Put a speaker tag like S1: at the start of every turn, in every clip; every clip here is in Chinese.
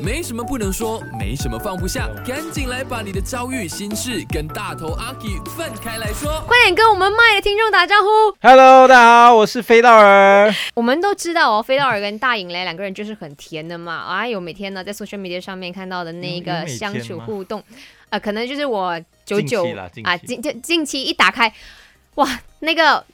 S1: 没什么不能说，没什么放不下，赶紧来把你的遭遇、心事跟大头阿 K 分开来说。
S2: 快点跟我们麦的听众打招呼。
S3: Hello，大家好，我是飞道尔。
S2: 我们都知道哦，飞道尔跟大影雷两个人就是很甜的嘛。哎呦，每天呢在 social media 上面看到的那
S3: 有有
S2: 个相处互动，呃，可能就是我九九啊，近近近期一打开，哇，那个。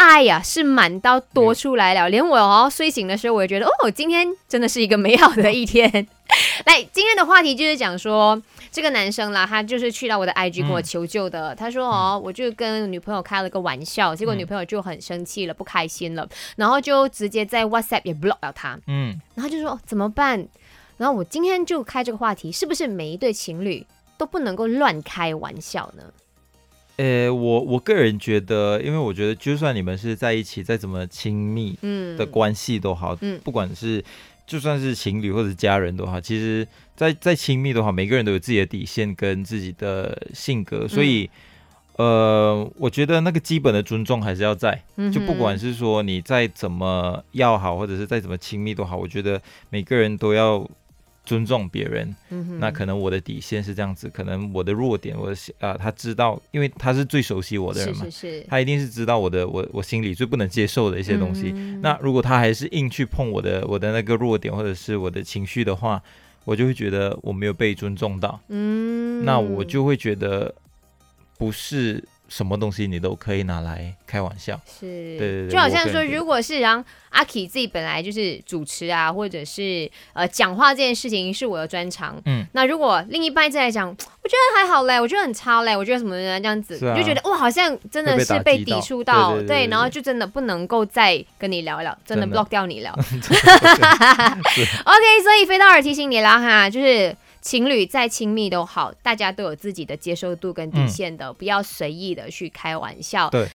S2: 爱呀、是满到多出来了，连我哦睡醒的时候，我也觉得哦，今天真的是一个美好的一天。来，今天的话题就是讲说，这个男生啦，他就是去到我的 IG 跟我
S3: 嗯
S2: 求救的。他说哦，我就跟女朋友开了个玩笑，结果
S3: 嗯
S2: 女朋友就很生气了，不开心了，然后就直接在 WhatsApp 也 block 了他。
S3: 嗯，
S2: 然后就说、哦怎么办？然后我今天就开这个话题，是不是每一对情侣都不能够乱开玩笑呢？
S3: 呃，我我个人觉得，因为我觉得，就算你们是在一起，再怎么亲密
S2: 嗯
S3: 的关系都好，
S2: 嗯
S3: 不管是就算是情侣或者家人都好，其实在在亲密的话，每个人都有自己的底线跟自己的性格，所以。
S2: 嗯
S3: 呃，我觉得那个基本的尊重还是要在，
S2: 嗯
S3: 就不管
S2: 是
S3: 是说你再怎么要好，或者是再怎么亲密都好，我觉得每个人都要尊重别人。
S2: 嗯
S3: 那可能我的底线是这样子，可能我的弱点，我的啊、他知道，因为他是最熟悉我的人嘛，
S2: 是是是。
S3: 他一定是知道我的我我心里最不能接受的一些东西。
S2: 嗯。
S3: 那如果他还是硬去碰我的我的那个弱点或者是我的情绪的话，我就会觉得我没有被尊重到，
S2: 嗯。
S3: 那我就会觉得不是什么东西你都可以拿来开玩笑。
S2: 是，
S3: 对对
S2: 就好像说，如果是让阿 K 自己本来就是主持啊，或者是呃讲话这件事情是我的专长，
S3: 嗯，
S2: 那如果另一半再来讲，我觉得还好嘞，我觉得很差嘞，我觉得什么的这样子，
S3: 啊。
S2: 你就觉得哇，好像真的是被抵触到，
S3: 对对对对
S2: 然后就真的不能够再跟你聊聊，
S3: 真的。
S2: block 掉你了。
S3: 是。
S2: OK，所以飞道尔提醒你啦哈，就是情侣再亲密都好，大家都有自己的接受度跟底线的，不要随意的去开玩笑。
S3: 对，